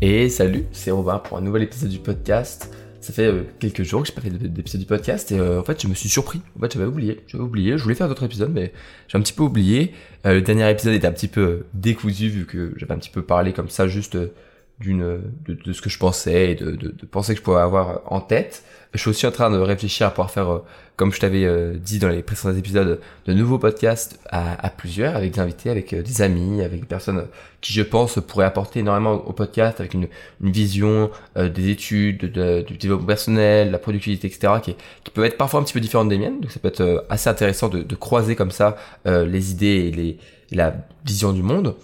Et salut, c'est Robin pour un nouvel épisode du podcast. Ça fait euh, quelques jours que j'ai pas fait d'épisode du podcast et euh, en fait je me suis surpris. En fait j'avais oublié, j'avais oublié. Je voulais faire d'autres épisodes mais j'ai un petit peu oublié. Euh, le dernier épisode était un petit peu décousu vu que j'avais un petit peu parlé comme ça juste d'une de, ce que je pensais et de, de, de penser que je pouvais avoir en tête. Je suis aussi en train de réfléchir à pouvoir faire, euh, comme je t'avais euh, dit dans les précédents épisodes, de nouveaux podcasts à, à plusieurs, avec des invités, avec euh, des amis, avec des personnes qui, je pense, pourraient apporter énormément au podcast, avec une, une vision des études, de, du développement personnel, la productivité, etc., qui, qui peuvent être parfois un petit peu différentes des miennes. Donc ça peut être assez intéressant de, de croiser comme ça les idées et, les, et la vision du monde.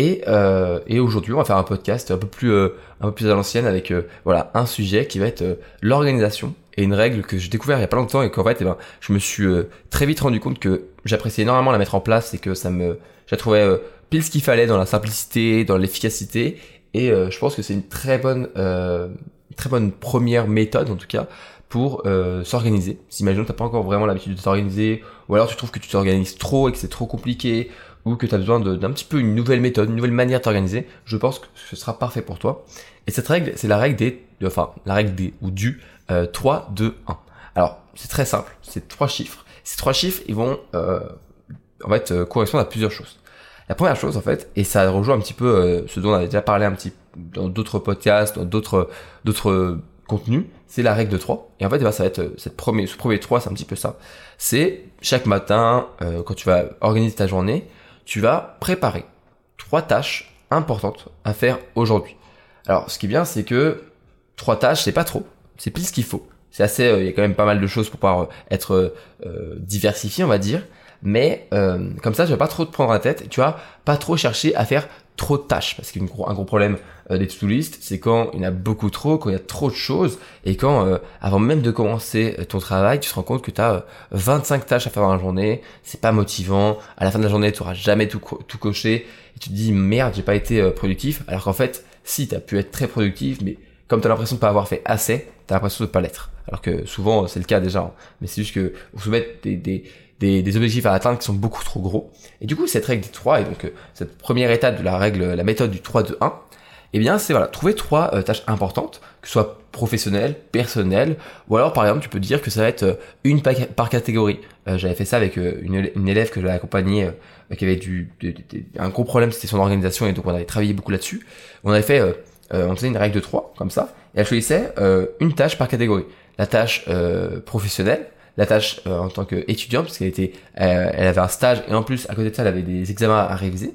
Et, euh, et aujourd'hui, on va faire un podcast un peu plus, euh, un peu plus à l'ancienne avec euh, voilà un sujet qui va être euh, l'organisation et une règle que j'ai découvert il y a pas longtemps et qu'en fait, eh ben, je me suis très vite rendu compte que j'appréciais énormément la mettre en place et que ça me, j'ai trouvé pile ce qu'il fallait dans la simplicité, dans l'efficacité. Et je pense que c'est une très bonne, très bonne première méthode en tout cas pour s'organiser. Si imagine t'as pas encore vraiment l'habitude de t'organiser, ou alors tu trouves que tu t'organises trop et que c'est trop compliqué, ou que tu as besoin d'un petit peu une nouvelle méthode, une nouvelle manière de t'organiser, je pense que ce sera parfait pour toi. Et cette règle, c'est la règle des, enfin, la règle des, ou du euh, 3, 2, 1. Alors, c'est très simple, c'est trois chiffres. Ces trois chiffres, ils vont, euh, en fait, euh, correspondre à plusieurs choses. La première chose, en fait, et ça rejoint un petit peu euh, ce dont on avait déjà parlé un petit dans d'autres podcasts, dans d'autres, d'autres contenus, c'est la règle de 3. Et en fait, eh ben, ça va être cette première, ce premier 3, c'est un petit peu ça. C'est chaque matin, quand tu vas organiser ta journée, tu vas préparer trois tâches importantes à faire aujourd'hui. Alors, ce qui est bien, c'est que trois tâches, c'est pas trop. C'est plus ce qu'il faut. C'est assez, euh, il y a quand même pas mal de choses pour pouvoir euh, être euh, diversifié, on va dire. Mais comme ça, tu vas pas trop te prendre la tête. Tu vas pas trop chercher à faire trop de tâches. Parce qu'un gros, gros problème euh, des to-do c'est quand il y en a beaucoup trop, quand il y a trop de choses, et quand, euh, avant même de commencer euh, ton travail, tu te rends compte que tu as 25 tâches à faire dans la journée, c'est pas motivant, à la fin de la journée, tu auras jamais tout, tout coché, et tu te dis, merde, j'ai pas été productif, alors qu'en fait, si, tu as pu être très productif, mais comme tu as l'impression de pas avoir fait assez, tu as l'impression de pas l'être. Alors que souvent, c'est le cas déjà, hein. mais c'est juste que vous soumettez des, des des, des, objectifs à atteindre qui sont beaucoup trop gros. Et du coup, cette règle des 3, et donc euh, cette première étape de la règle, la méthode du 3 2 1, eh bien, c'est voilà, trouver trois euh, tâches importantes, que ce soit professionnelles, personnelles, ou alors par exemple, tu peux dire que ça va être euh, une par, catégorie. J'avais fait ça avec une, une, élève que j'avais accompagnée, qui avait du, un gros problème, c'était son organisation, et donc on avait travaillé beaucoup là-dessus. On avait fait, on faisait une règle de 3, comme ça, et elle choisissait une tâche par catégorie. La tâche professionnelle, la tâche euh, en tant qu'étudiante parce qu'elle était, euh, elle avait un stage et en plus à côté de ça elle avait des examens à réviser.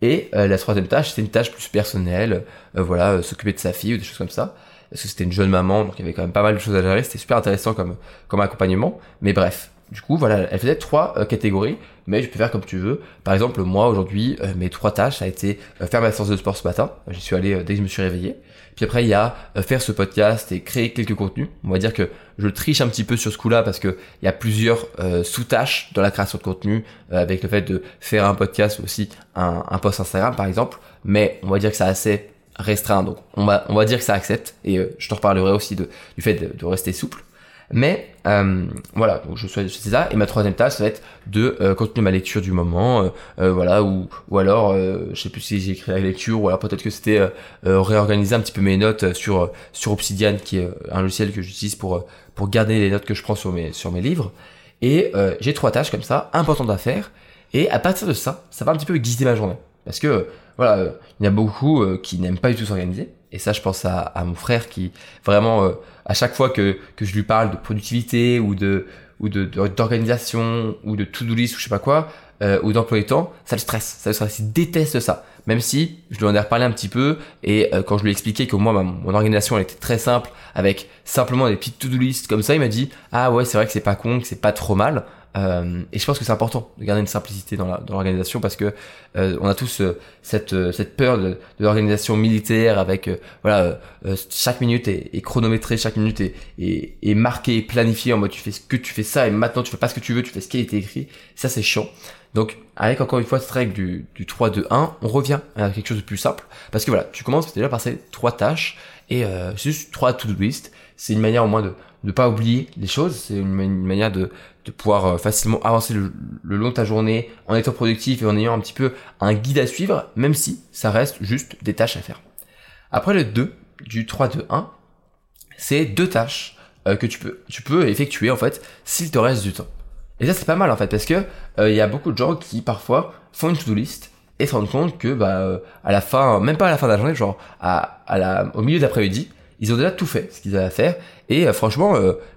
Et euh, la troisième tâche c'était une tâche plus personnelle, voilà, s'occuper de sa fille ou des choses comme ça. Parce que c'était une jeune maman donc il y avait quand même pas mal de choses à gérer. C'était super intéressant comme comme accompagnement. Mais bref, du coup, voilà, elle faisait trois catégories, mais je peux faire comme tu veux. Par exemple, moi aujourd'hui, mes trois tâches, ça a été faire ma séance de sport ce matin. J'y suis allé dès que je me suis réveillé. Puis après, il y a euh, faire ce podcast et créer quelques contenus. On va dire que je triche un petit peu sur ce coup-là parce que il y a plusieurs euh, sous-tâches dans la création de contenu euh, avec le fait de faire un podcast ou aussi un, post Instagram par exemple. Mais on va dire que c'est assez restreint. Donc on va, on va dire que ça accepte. Et je te reparlerai aussi du fait de rester souple. Mais euh, voilà, donc je fais ça. Et ma troisième tâche, ça va être de euh, continuer ma lecture du moment, euh, euh voilà, ou ou alors, euh, je sais plus si j'ai écrit la lecture, ou alors peut-être que c'était réorganiser un petit peu mes notes sur sur Obsidian, qui est un logiciel que j'utilise pour pour garder les notes que je prends sur mes sur mes livres. Et j'ai trois tâches comme ça, importantes à faire. Et à partir de ça, ça va un petit peu guider ma journée, parce que voilà, il y a beaucoup qui n'aiment pas du tout s'organiser. Et ça, je pense à, à mon frère qui vraiment, euh, à chaque fois que, que je lui parle de productivité ou de ou de d'organisation ou de to-do list ou je sais pas quoi, euh, ou d'emploi du temps, ça le stresse, ça le stresse, il déteste ça. Même si je lui en ai reparlé un petit peu et euh, quand je lui ai expliqué que moi mon organisation elle était très simple avec simplement des petites to-do list comme ça, il m'a dit ah ouais c'est vrai que c'est pas con, que c'est pas trop mal. Euh, et je pense que c'est important de garder une simplicité dans l'organisation parce que euh, on a tous euh, cette, peur de, l'organisation militaire avec voilà chaque minute est, chronométrée, chaque minute est, est, est marquée, planifiée en mode tu fais ce que tu fais ça et maintenant tu fais pas ce que tu veux, tu fais ce qui a été écrit. Ça c'est chiant. Donc avec encore une fois cette règle du, du 3, 2, 1, on revient à quelque chose de plus simple parce que voilà, tu commences déjà par ces trois tâches et juste trois to-do list. C'est une manière au moins de ne pas oublier les choses, c'est une, une manière de de pouvoir euh, facilement avancer le, long de ta journée en étant productif et en ayant un petit peu un guide à suivre, même si ça reste juste des tâches à faire. Après le 2 du 3-2-1, c'est deux tâches euh, que tu peux, tu peux effectuer en fait s'il te reste du temps. Et ça c'est pas mal en fait parce que euh, il y a beaucoup de gens qui parfois font une to-do list et se rendent compte que bah euh, à la fin, même pas à la fin de la journée, genre à, à la, au milieu d'après-midi, ils ont déjà tout fait ce qu'ils avaient à faire et franchement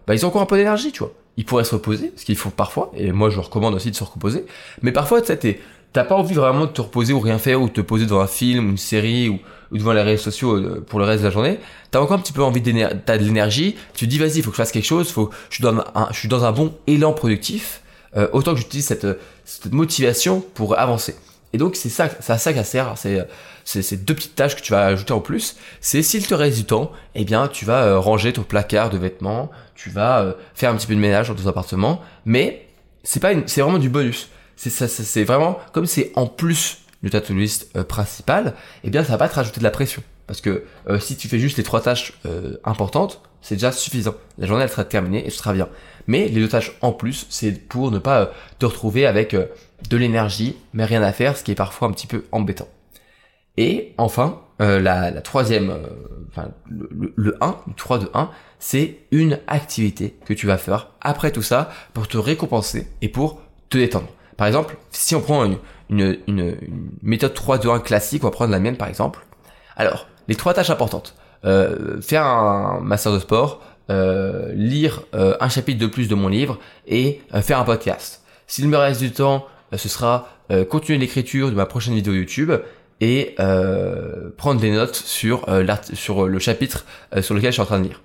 bah ils ont encore un peu d'énergie, tu vois. Ils pourraient se reposer, ce qu'il faut parfois, et moi je recommande aussi de se reposer. Mais parfois, tu sais, t'as pas envie vraiment de te reposer ou rien faire ou te poser devant un film ou une série ou, devant les réseaux sociaux euh, pour le reste de la journée. T'as encore un petit peu envie d'énergie, t'as de l'énergie. Tu dis vas-y, faut que je fasse quelque chose. Faut, je suis dans un, je suis dans un bon élan productif. Euh, autant que j'utilise cette, cette motivation pour avancer. Et donc c'est ça, c'est à ça qu'elle sert. C'est ces deux petites tâches que tu vas ajouter en plus. C'est s'il te reste du temps, eh bien tu vas euh, ranger ton placard de vêtements, tu vas faire un petit peu de ménage dans ton appartement, mais c'est pas, c'est vraiment du bonus c'est ça, c'est vraiment comme c'est en plus de ta to-do list euh, principale, eh bien ça va te rajouter de la pression. Parce que euh, si tu fais juste les trois tâches euh, importantes, c'est déjà suffisant. La journée elle sera terminée et ce sera bien. Mais les deux tâches en plus, c'est pour ne pas te retrouver avec de l'énergie, mais rien à faire, ce qui est parfois un petit peu embêtant. Et enfin, la, la, troisième, enfin le, le, 1, le 3 de 1, c'est une activité que tu vas faire après tout ça pour te récompenser et pour te détendre. Par exemple, si on prend une, méthode 3-2-1 classique, on va prendre la mienne par exemple. Alors, les trois tâches importantes. Euh, faire un master de sport, euh, lire euh, un chapitre de plus de mon livre et faire un podcast. S'il me reste du temps, ce sera continuer l'écriture de ma prochaine vidéo YouTube et prendre des notes sur, sur le chapitre sur lequel je suis en train de lire.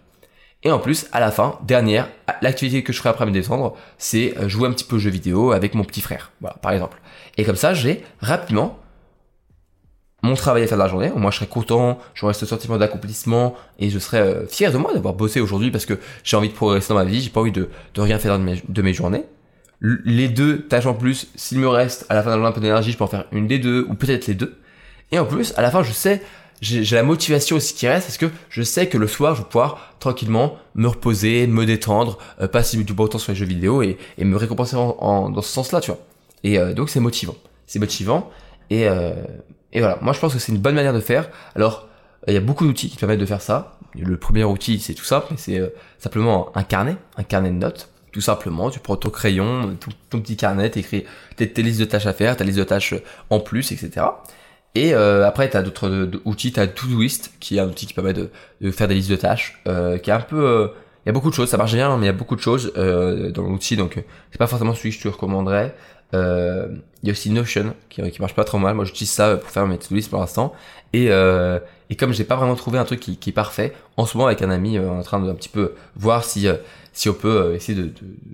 Et en plus, à la fin, dernière, l'activité que je ferai après me détendre, c'est euh, jouer un petit peu aux jeux vidéo avec mon petit frère. Voilà, par exemple. Et comme ça, j'ai rapidement mon travail à faire de la journée. Moi, je serai content, j'aurai ce sentiment d'accomplissement et je serai euh, fier de moi d'avoir bossé aujourd'hui parce que j'ai envie de progresser dans ma vie. J'ai pas envie de, de rien faire de mes, de mes journées. Les deux tâches en plus, s'il me reste à la fin de la un peu d'énergie, je peux en faire une des deux ou peut-être les deux. Et en plus, à la fin, je sais j'ai la motivation aussi qui reste parce que je sais que le soir, je vais pouvoir tranquillement me reposer, me détendre, euh, passer du bon temps sur les jeux vidéo et, et me récompenser en, dans ce sens-là, tu vois. Et euh, donc c'est motivant. C'est motivant. Et, euh, et voilà, moi je pense que c'est une bonne manière de faire. Alors, il y a beaucoup d'outils qui permettent de faire ça. Le premier outil, c'est tout simple, c'est simplement un carnet, un carnet de notes. Tout simplement, tu prends ton crayon, ton, petit carnet, t'écris tes, tes listes de tâches à faire, ta liste de tâches en plus, etc. Et euh, après, tu as d'autres outils, tu as Todoist, qui est un outil qui permet de, faire des listes de tâches, euh, qui est un peu... Euh, il y a beaucoup de choses, ça marche bien, mais il y a beaucoup de choses euh, dans l'outil, donc c'est pas forcément celui que je te recommanderais. il y a aussi Notion, qui, qui marche pas trop mal. Moi, j'utilise ça pour faire mes to pour l'instant. Et, et comme j'ai pas vraiment trouvé un truc qui, qui, est parfait, en ce moment avec un ami, est en train de un petit peu voir si si on peut essayer de,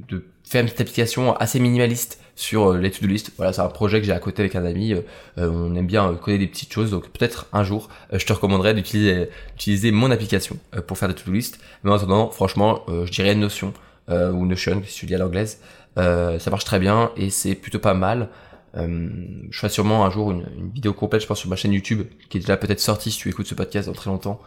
de, de faire une petite application assez minimaliste sur euh, les to-do list. Voilà, c'est un projet que j'ai à côté avec un ami. Euh, euh, on aime bien coder des petites choses, donc peut-être un jour, je te recommanderais d'utiliser utiliser mon application pour faire des to-do list. Mais en attendant, franchement, je dirais Notion ou Notion si tu dis à l'anglaise. ça marche très bien et c'est plutôt pas mal. Je ferai sûrement un jour une, vidéo complète, je pense, sur ma chaîne YouTube, qui est déjà peut-être sortie si tu écoutes ce podcast dans très longtemps,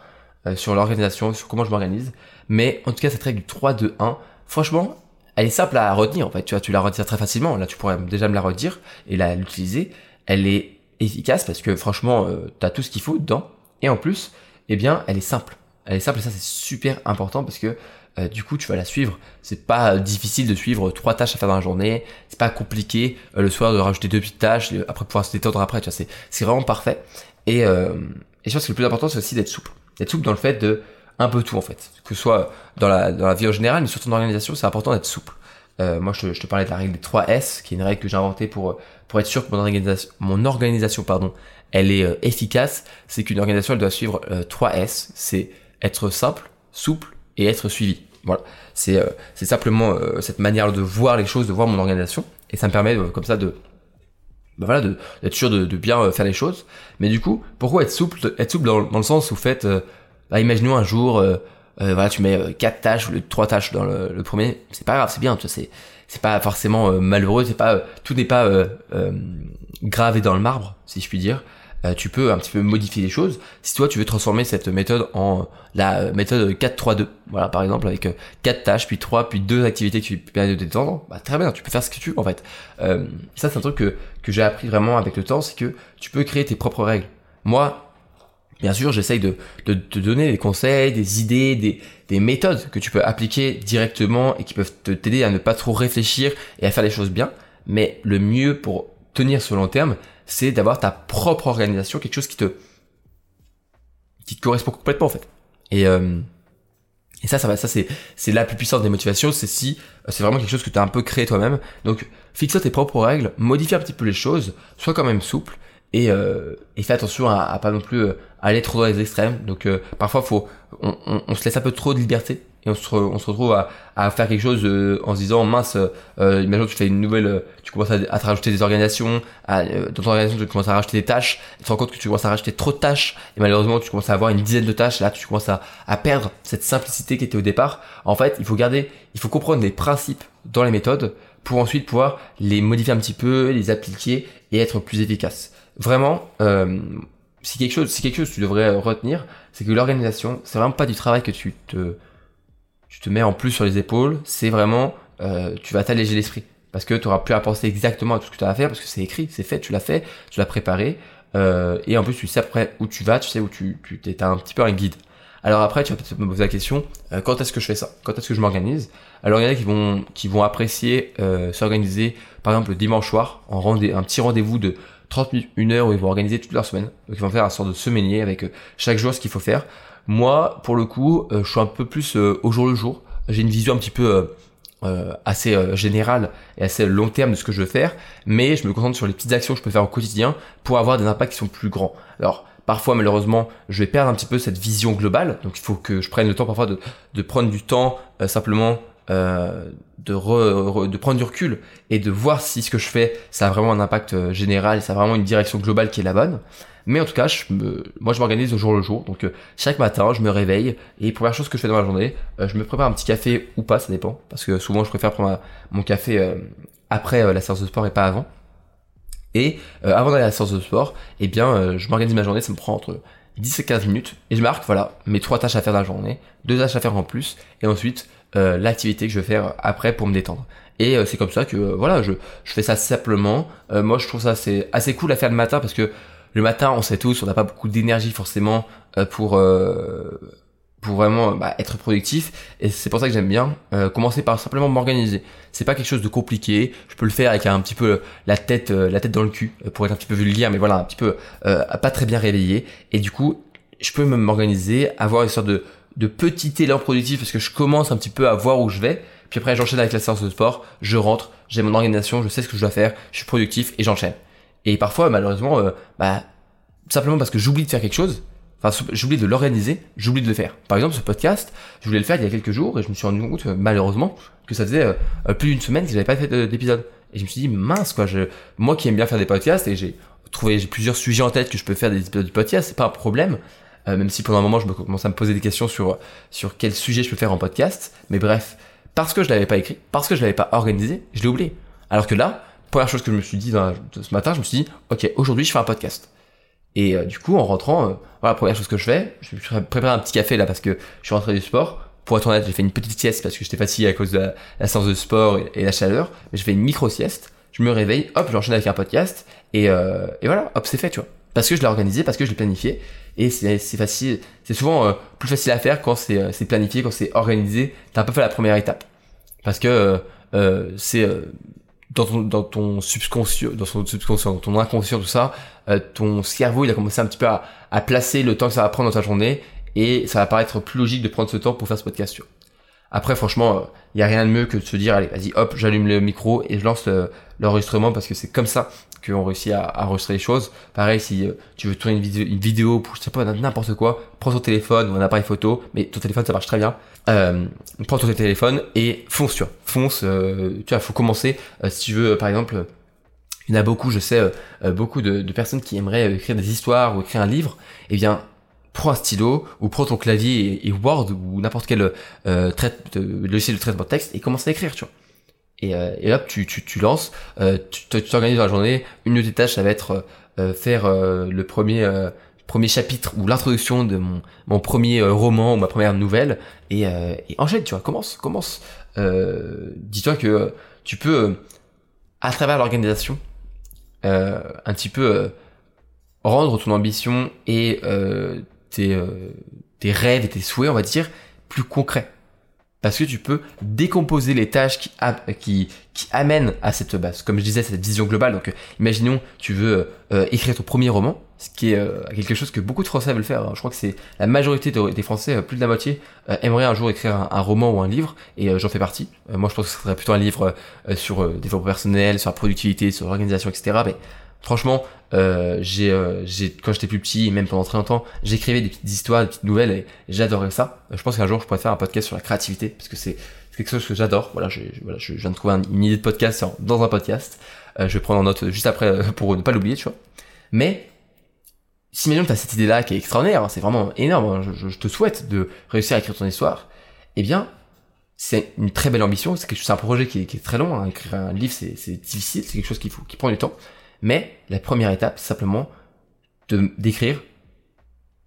sur l'organisation, sur comment je m'organise. Mais en tout cas, cette règle du 3, 2, 1, franchement, elle est simple à retenir en fait. Tu vois, tu la retiens très facilement. Là, tu pourrais déjà me la redire et l'utiliser. Elle est efficace parce que franchement, euh, tu as tout ce qu'il faut dedans. Et en plus, eh bien, elle est simple. Elle est simple et ça c'est super important parce que euh, du coup tu vas la suivre. C'est pas difficile de suivre trois tâches à faire dans la journée. C'est pas compliqué euh, le soir de rajouter deux petites tâches après pouvoir se détendre après. Tu vois, c'est c'est vraiment parfait. Et et je pense que le plus important c'est aussi d'être souple. D'être souple dans le fait de un peu tout en fait. Que ce soit dans la, dans la vie en général, mais surtout dans l'organisation, c'est important d'être souple. Euh, moi, je te, je te, parlais de la règle des 3 S, qui est une règle que j'ai inventée pour, pour être sûr que mon organisation, mon organisation pardon, elle est euh, efficace. C'est qu'une organisation, elle doit suivre euh, 3 S. C'est être simple, souple et être suivi. Voilà. C'est euh, simplement euh, cette manière de voir les choses, de voir mon organisation. Et ça me permet comme ça de, bah voilà, d'être sûr de, de, bien faire les choses. Mais du coup, pourquoi être souple Être souple dans, dans le sens où faites bah, imaginons un jour, euh, euh, voilà, tu mets euh, quatre tâches ou trois tâches dans le, premier, c'est pas grave, c'est bien, tu vois, c'est c'est pas forcément malheureux, c'est pas tout n'est pas gravé dans le marbre, si je puis dire. Tu peux un petit peu modifier les choses. Si toi tu veux transformer cette méthode en la méthode 4-3-2, voilà par exemple avec quatre tâches, puis trois, puis deux activités qui permettent de détendre, bah très bien, tu peux faire ce que tu veux en fait. ça c'est un truc que, que j'ai appris vraiment avec le temps, c'est que tu peux créer tes propres règles. Moi, Bien sûr, j'essaye de, de, te donner des conseils, des idées, des, des méthodes que tu peux appliquer directement et qui peuvent t'aider à ne pas trop réfléchir et à faire les choses bien. Mais le mieux pour tenir sur long terme, c'est d'avoir ta propre organisation, quelque chose qui te qui te correspond complètement en fait. Et euh, et ça, ça va, ça c'est c'est la plus puissante des motivations, c'est si euh, c'est vraiment quelque chose que tu as un peu créé toi-même. Donc fixe tes propres règles, modifie un petit peu les choses, sois quand même souple et, euh, et fais attention à, à, pas non plus aller trop dans les extrêmes. Donc parfois faut on, on, se laisse un peu trop de liberté et on se, on se retrouve à, à, faire quelque chose euh, en se disant mince euh, imagine tu fais une nouvelle tu commences à, te rajouter des organisations à, dans ton organisation tu commences à rajouter des tâches tu te rends compte que tu commences à rajouter trop de tâches et malheureusement tu commences à avoir une dizaine de tâches là tu commences à, à perdre cette simplicité qui était au départ. En fait il faut garder il faut comprendre les principes dans les méthodes pour ensuite pouvoir les modifier un petit peu les appliquer et être plus efficace. Vraiment euh, si quelque chose, si quelque chose que tu devrais retenir, c'est que l'organisation, c'est vraiment pas du travail que tu te, tu te mets en plus sur les épaules, c'est vraiment, euh, tu vas t'alléger l'esprit. Parce que tu auras plus à penser exactement à tout ce que tu as à faire, parce que c'est écrit, c'est fait, tu l'as fait, tu l'as préparé, euh, et en plus tu sais après où tu vas, tu sais où tu, tu t'es un petit peu un guide. Alors après, tu vas peut-être me poser la question, euh, quand est-ce que je fais ça? Quand est-ce que je m'organise? Alors il y en a qui vont, qui vont apprécier s'organiser, par exemple le dimanche soir, en rendez un petit rendez-vous de 30 minutes, une heure où ils vont organiser toute leur semaine. Donc ils vont faire un sort de semainier avec chaque jour ce qu'il faut faire. Moi, pour le coup, euh, je suis un peu plus euh, au jour le jour. J'ai une vision un petit peu assez générale et assez long terme de ce que je veux faire, mais je me concentre sur les petites actions que je peux faire au quotidien pour avoir des impacts qui sont plus grands. Alors, parfois malheureusement je vais perdre un petit peu cette vision globale donc il faut que je prenne le temps parfois de, de prendre du temps simplement euh, de, de prendre du recul et de voir si ce que je fais, ça a vraiment un impact euh, général, ça a vraiment une direction globale qui est la bonne. Mais en tout cas, je me, moi je m'organise au jour le jour. Donc euh, chaque matin, je me réveille et première chose que je fais dans la journée, je me prépare un petit café ou pas, ça dépend. Parce que souvent je préfère prendre mon café après la séance de sport et pas avant. Et avant d'aller à la séance de sport, eh bien je m'organise ma journée, ça me prend entre 10 et 15 minutes et je marque voilà mes trois tâches à faire dans la journée, deux tâches à faire en plus et ensuite euh, l'activité que je vais faire après pour me détendre. Et euh, c'est comme ça que euh, voilà, je, je fais ça simplement. moi, je trouve ça c'est assez cool à faire le matin parce que le matin, on sait tous, on n'a pas beaucoup d'énergie forcément pour pour vraiment bah, être productif. Et c'est pour ça que j'aime bien commencer par simplement m'organiser. C'est pas quelque chose de compliqué. Je peux le faire avec un petit peu la tête la tête dans le cul pour être un petit peu vulgaire, mais voilà, un petit peu pas très bien réveillé. Et du coup, je peux m'organiser, avoir une sorte de de petit élan productif parce que je commence un petit peu à voir où je vais. Puis après, j'enchaîne avec la séance de sport, je rentre, j'ai mon organisation, je sais ce que je dois faire, je suis productif et j'enchaîne. Et parfois, malheureusement, euh, bah, simplement parce que j'oublie de faire quelque chose, enfin, j'oublie de l'organiser, j'oublie de le faire. Par exemple, ce podcast, je voulais le faire il y a quelques jours et je me suis rendu compte, euh, malheureusement, que ça faisait euh, plus d'une semaine que j'avais pas fait d'épisode. Et je me suis dit, mince, quoi, je, moi qui aime bien faire des podcasts et j'ai trouvé, j'ai plusieurs sujets en tête que je peux faire des épisodes de podcast, c'est pas un problème. Euh, même si pendant un moment je me commence à me poser des questions sur sur quel sujet je peux faire en podcast. Mais bref, parce que je l'avais pas écrit, parce que je l'avais pas organisé, je l'ai oublié. Alors que là, première chose que je me suis dit ce matin, je me suis dit, ok, aujourd'hui je fais un podcast. Et euh, du coup, en rentrant, euh, voilà, première chose que je fais, je me préparé un petit café là parce que je suis rentré du sport. Pour être honnête, j'ai fait une petite sieste parce que j'étais fatigué à cause de la, séance de sport et, la chaleur. Mais je fais une micro sieste. Je me réveille, hop, j'enchaîne avec un podcast et, et voilà, hop, c'est fait, tu vois. Parce que je l'ai organisé, parce que je l'ai planifié et c'est facile, c'est souvent euh, plus facile à faire quand c'est euh, planifié, quand c'est organisé. T'as un peu fait la première étape parce que euh, c'est dans ton dans ton subconscient, dans ton inconscient, tout ça, ton cerveau il a commencé un petit peu à, à, placer le temps que ça va prendre dans ta journée et ça va paraître plus logique de prendre ce temps pour faire ce podcast. Après, franchement, il y a rien de mieux que de se dire, allez, vas-y, hop, j'allume le micro et je lance l'enregistrement parce que c'est comme ça qu'on réussit à, à, enregistrer les choses. Pareil, si euh, tu veux tourner une vidéo, une vidéo pour, sais pas, n'importe quoi, prends ton téléphone ou un appareil photo, mais ton téléphone, ça marche très bien. Euh, prends ton téléphone et fonce, tu vois. Fonce, euh, tu vois, faut commencer. Euh, si tu veux, par exemple, il y en a beaucoup, je sais, beaucoup de, personnes qui aimeraient écrire des histoires ou écrire un livre. Eh bien, prends un stylo ou prends ton clavier et, Word ou n'importe quel euh, traite, logiciel de traitement de texte et commence à écrire, tu vois. Et, euh, et hop, tu, tu, tu lances, euh, tu t'organises dans la journée. Une de tes tâches, ça va être euh, faire euh, le premier premier chapitre ou l'introduction de mon, mon premier roman ou ma première nouvelle et, et enchaîne, tu vois, commence, commence. Dis-toi que tu peux, à travers l'organisation, un petit peu rendre ton ambition et tes, tes rêves et tes souhaits, on va dire, plus concrets parce que tu peux décomposer les tâches qui, amènent à cette base. Comme je disais, cette vision globale. Donc, euh, imaginons, tu veux euh, écrire ton premier roman, ce qui est euh, quelque chose que beaucoup de Français veulent faire. Je crois que c'est la majorité des Français, plus de la moitié, aimeraient un jour écrire un, roman ou un livre, et j'en fais partie. moi, je pense que ce serait plutôt un livre sur développement personnel, sur la productivité, sur l'organisation, etc. Mais Franchement, euh, j'ai, euh, j'ai, quand j'étais plus petit, et même pendant très longtemps, j'écrivais des petites histoires, des petites nouvelles, et j'adorais ça. Je pense qu'un jour, je pourrais faire un podcast sur la créativité, parce que c'est quelque chose que j'adore. Voilà, j'ai, voilà, je viens de trouver une idée de podcast dans un podcast. Euh, je vais prendre en note juste après euh, pour ne pas l'oublier, tu vois. Mais si maintenant tu as cette idée-là qui est extraordinaire, hein, c'est vraiment énorme, hein, je, je, te souhaite de réussir à écrire ton histoire, eh bien, c'est une très belle ambition, c'est, quelque, c'est un projet qui est, qui est très long, hein. écrire un livre c'est, c'est difficile, c'est quelque chose qui, faut, qui prend du temps, mais la première étape, c'est simplement de d'écrire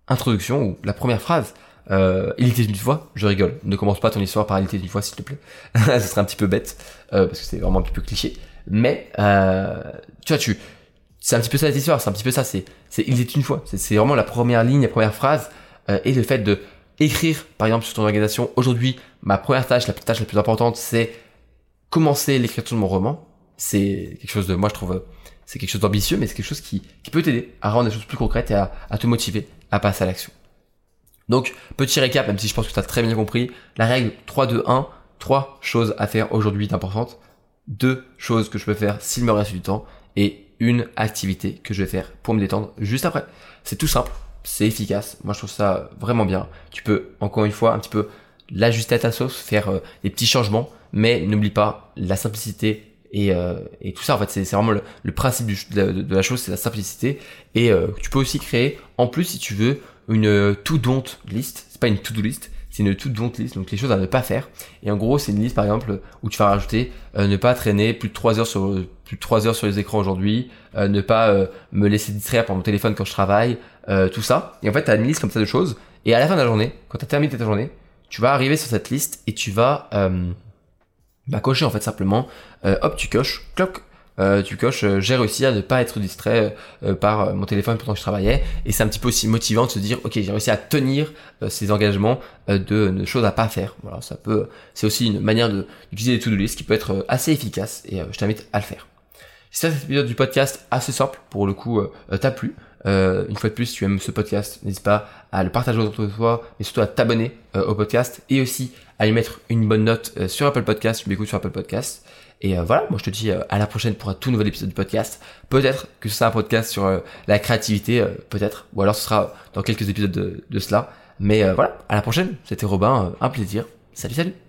introduction ou la première phrase. Euh, il était une fois, je rigole. Ne commence pas ton histoire par il était une fois, s'il te plaît. Ce serait un petit peu bête, euh, parce que c'est vraiment un petit peu cliché. Mais euh, tu vois, tu, c'est un petit peu ça l'histoire. C'est un petit peu ça. C'est, c'est il était une fois. C'est, vraiment la première ligne, la première phrase, euh, et le fait de écrire, par exemple, sur ton organisation. Aujourd'hui, ma première tâche, la tâche la plus importante, c'est commencer l'écriture de mon roman. C'est quelque chose de, moi, je trouve c'est quelque chose d'ambitieux, mais c'est quelque chose qui, peut t'aider à rendre les choses plus concrètes et à, à te motiver à passer à l'action. Donc, petit récap, même si je pense que tu as très bien compris, la règle 3, 2, 1, trois choses à faire aujourd'hui d'importantes, deux choses que je peux faire s'il me reste du temps, et une activité que je vais faire pour me détendre juste après. C'est tout simple, c'est efficace, moi je trouve ça vraiment bien. Tu peux, encore une fois, un petit peu l'ajuster à ta sauce, faire euh, des petits changements, mais n'oublie pas la simplicité et, euh, et, tout ça en fait c'est vraiment le, principe de, la chose c'est la simplicité. Et euh, tu peux aussi créer en plus si tu veux une to don't list. C'est pas une to do list c'est une to don't list. Donc les choses à ne pas faire. Et en gros c'est une liste par exemple où tu vas rajouter euh, ne pas traîner plus de 3 heures sur plus de 3 heures sur les écrans aujourd'hui ne pas me laisser distraire par mon téléphone quand je travaille tout ça. Et en fait tu as une liste comme ça de choses. Et à la fin de la journée quand tu as terminé ta journée tu vas arriver sur cette liste et tu vas bah cocher en fait simplement. Euh, hop tu coches. Cloc. Euh, tu coches. Euh, j'ai réussi à ne pas être distrait par mon téléphone pendant que je travaillais. Et c'est un petit peu aussi motivant de se dire ok j'ai réussi à tenir ces engagements de, choses à pas faire. Voilà ça peut c'est aussi une manière de d'utiliser les to-do list qui peut être assez efficace. Et je t'invite à le faire. Si cet épisode du podcast assez simple pour le coup t'a plu une fois de plus, si tu aimes ce podcast, n'hésite pas à le partager autour de toi, mais surtout à t'abonner au podcast et aussi à lui mettre une bonne note euh, sur Apple Podcast, tu m'écoutes sur Apple Podcast. Et euh, voilà, moi je te dis euh, à la prochaine pour un tout nouvel épisode du podcast. Peut-être que ce sera un podcast sur la créativité, peut-être, ou alors ce sera dans quelques épisodes de, de cela. Mais voilà, à la prochaine, c'était Robin, un plaisir. Salut salut